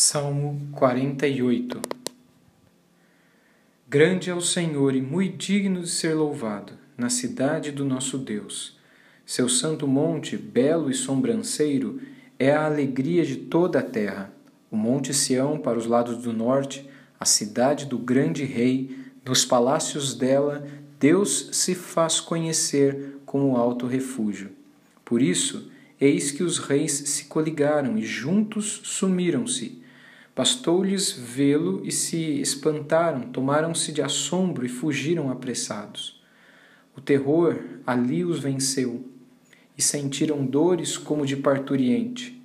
Salmo 48 Grande é o Senhor e muito digno de ser louvado, na cidade do nosso Deus. Seu santo monte, belo e sobranceiro, é a alegria de toda a terra. O monte Sião, para os lados do norte, a cidade do grande rei, nos palácios dela, Deus se faz conhecer como alto refúgio. Por isso, eis que os reis se coligaram e juntos sumiram-se Bastou-lhes vê-lo e se espantaram, tomaram-se de assombro e fugiram apressados. O terror ali os venceu e sentiram dores como de parturiente.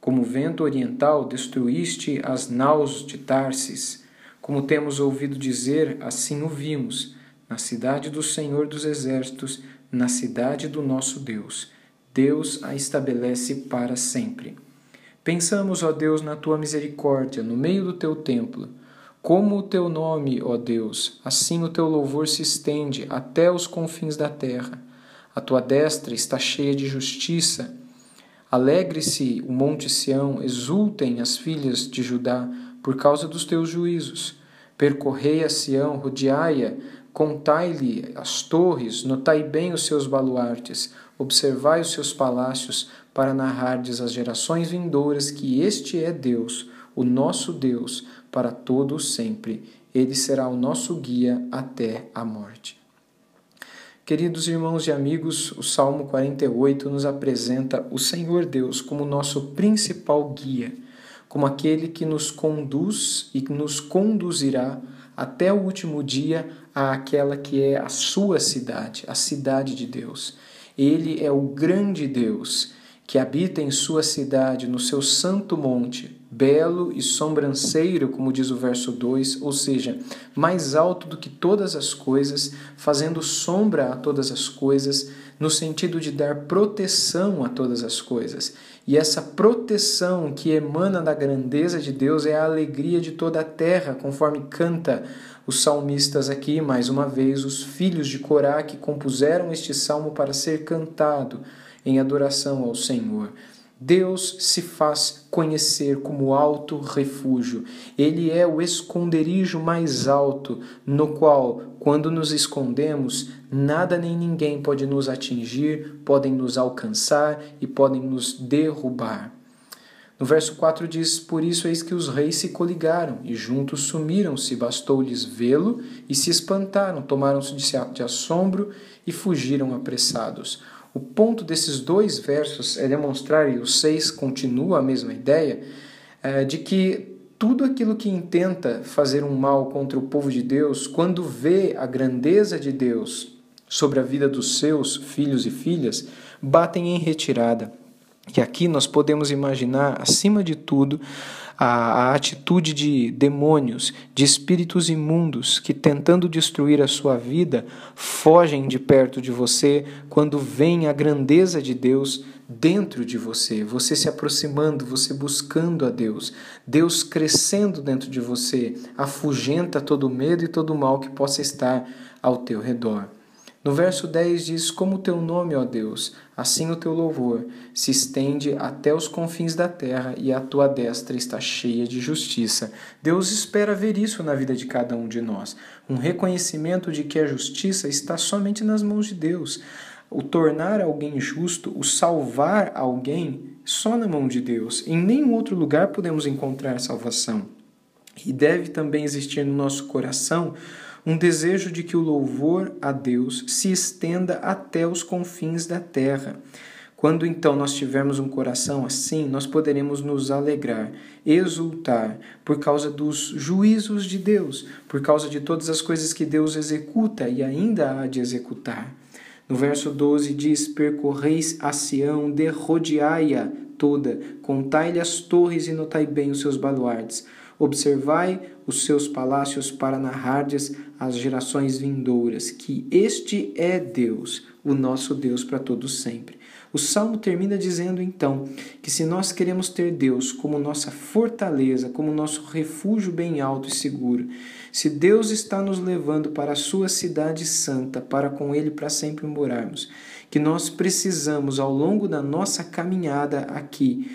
Como vento oriental destruíste as naus de Tarsis. Como temos ouvido dizer, assim o vimos, na cidade do Senhor dos Exércitos, na cidade do nosso Deus. Deus a estabelece para sempre. Pensamos, ó Deus, na tua misericórdia, no meio do teu templo. Como o teu nome, ó Deus, assim o teu louvor se estende até os confins da terra. A tua destra está cheia de justiça. Alegre-se o monte Sião, exultem as filhas de Judá por causa dos teus juízos. Percorrei a Sião, rodeai-a, contai-lhe as torres, notai bem os seus baluartes, observai os seus palácios, para narrardes às gerações vindouras que este é Deus, o nosso Deus, para todo o sempre. Ele será o nosso guia até a morte. Queridos irmãos e amigos, o Salmo 48 nos apresenta o Senhor Deus como nosso principal guia, como aquele que nos conduz e nos conduzirá até o último dia àquela que é a sua cidade, a cidade de Deus. Ele é o grande Deus que habita em sua cidade, no seu santo monte, belo e sobranceiro, como diz o verso 2, ou seja, mais alto do que todas as coisas, fazendo sombra a todas as coisas, no sentido de dar proteção a todas as coisas. E essa proteção que emana da grandeza de Deus é a alegria de toda a terra, conforme canta os salmistas aqui, mais uma vez, os filhos de Corá que compuseram este salmo para ser cantado em adoração ao Senhor. Deus se faz conhecer como alto refúgio. Ele é o esconderijo mais alto, no qual, quando nos escondemos, nada nem ninguém pode nos atingir, podem nos alcançar e podem nos derrubar. No verso 4 diz: Por isso eis que os reis se coligaram, e juntos sumiram-se, bastou-lhes vê-lo, e se espantaram, tomaram-se de assombro e fugiram apressados. O ponto desses dois versos é demonstrar, e o 6 continua a mesma ideia, é, de que tudo aquilo que intenta fazer um mal contra o povo de Deus, quando vê a grandeza de Deus sobre a vida dos seus filhos e filhas, batem em retirada. E aqui nós podemos imaginar, acima de tudo, a, a atitude de demônios, de espíritos imundos que, tentando destruir a sua vida, fogem de perto de você quando vem a grandeza de Deus dentro de você, você se aproximando, você buscando a Deus, Deus crescendo dentro de você, afugenta todo medo e todo mal que possa estar ao teu redor. No verso 10 diz: Como o teu nome, ó Deus, assim o teu louvor se estende até os confins da terra e a tua destra está cheia de justiça. Deus espera ver isso na vida de cada um de nós. Um reconhecimento de que a justiça está somente nas mãos de Deus. O tornar alguém justo, o salvar alguém, só na mão de Deus. Em nenhum outro lugar podemos encontrar salvação. E deve também existir no nosso coração um desejo de que o louvor a Deus se estenda até os confins da terra. Quando então nós tivermos um coração assim, nós poderemos nos alegrar, exultar por causa dos juízos de Deus, por causa de todas as coisas que Deus executa e ainda há de executar. No verso 12 diz: Percorreis a Sião, derrodeai-a toda, contai-lhe as torres e notai bem os seus baluartes. Observai os seus palácios para narrardes às gerações vindouras que este é Deus, o nosso Deus para todos sempre. O salmo termina dizendo então que se nós queremos ter Deus como nossa fortaleza, como nosso refúgio bem alto e seguro, se Deus está nos levando para a sua cidade santa, para com ele para sempre morarmos, que nós precisamos ao longo da nossa caminhada aqui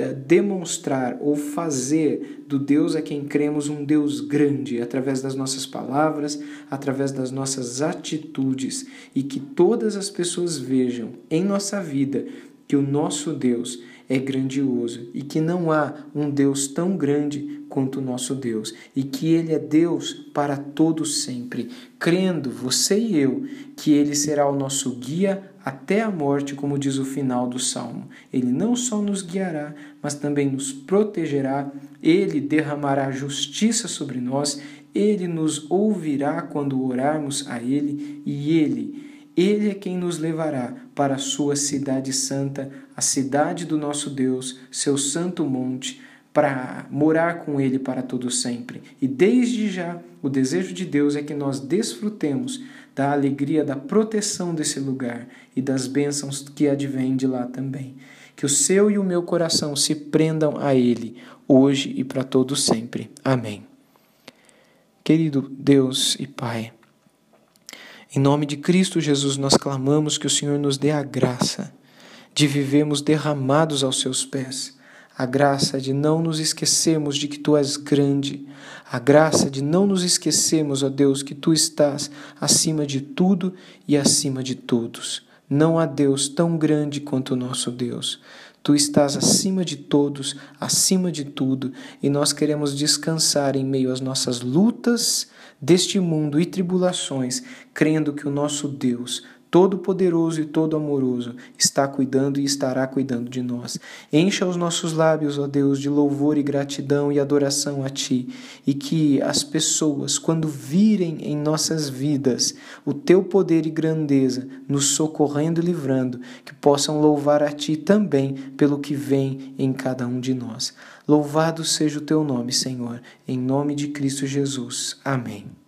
demonstrar ou fazer do Deus a quem cremos um Deus grande através das nossas palavras, através das nossas atitudes e que todas as pessoas vejam em nossa vida que o nosso Deus é grandioso e que não há um Deus tão grande quanto o nosso Deus e que Ele é Deus para todos sempre, crendo, você e eu, que Ele será o nosso guia até a morte, como diz o final do salmo. Ele não só nos guiará, mas também nos protegerá, ele derramará justiça sobre nós, ele nos ouvirá quando orarmos a ele e ele ele é quem nos levará para a sua cidade santa, a cidade do nosso Deus, seu santo monte, para morar com Ele para todo sempre. E desde já, o desejo de Deus é que nós desfrutemos da alegria da proteção desse lugar e das bênçãos que advêm de lá também. Que o seu e o meu coração se prendam a Ele, hoje e para todo sempre. Amém. Querido Deus e Pai, em nome de Cristo Jesus, nós clamamos que o Senhor nos dê a graça de vivermos derramados aos seus pés a graça de não nos esquecermos de que tu és grande, a graça de não nos esquecermos, ó Deus, que tu estás acima de tudo e acima de todos. Não há Deus tão grande quanto o nosso Deus. Tu estás acima de todos, acima de tudo, e nós queremos descansar em meio às nossas lutas deste mundo e tribulações, crendo que o nosso Deus Todo-Poderoso e Todo-Amoroso está cuidando e estará cuidando de nós. Encha os nossos lábios, ó Deus, de louvor e gratidão e adoração a Ti, e que as pessoas, quando virem em nossas vidas o Teu poder e grandeza, nos socorrendo e livrando, que possam louvar a Ti também pelo que vem em cada um de nós. Louvado seja o Teu nome, Senhor, em nome de Cristo Jesus. Amém.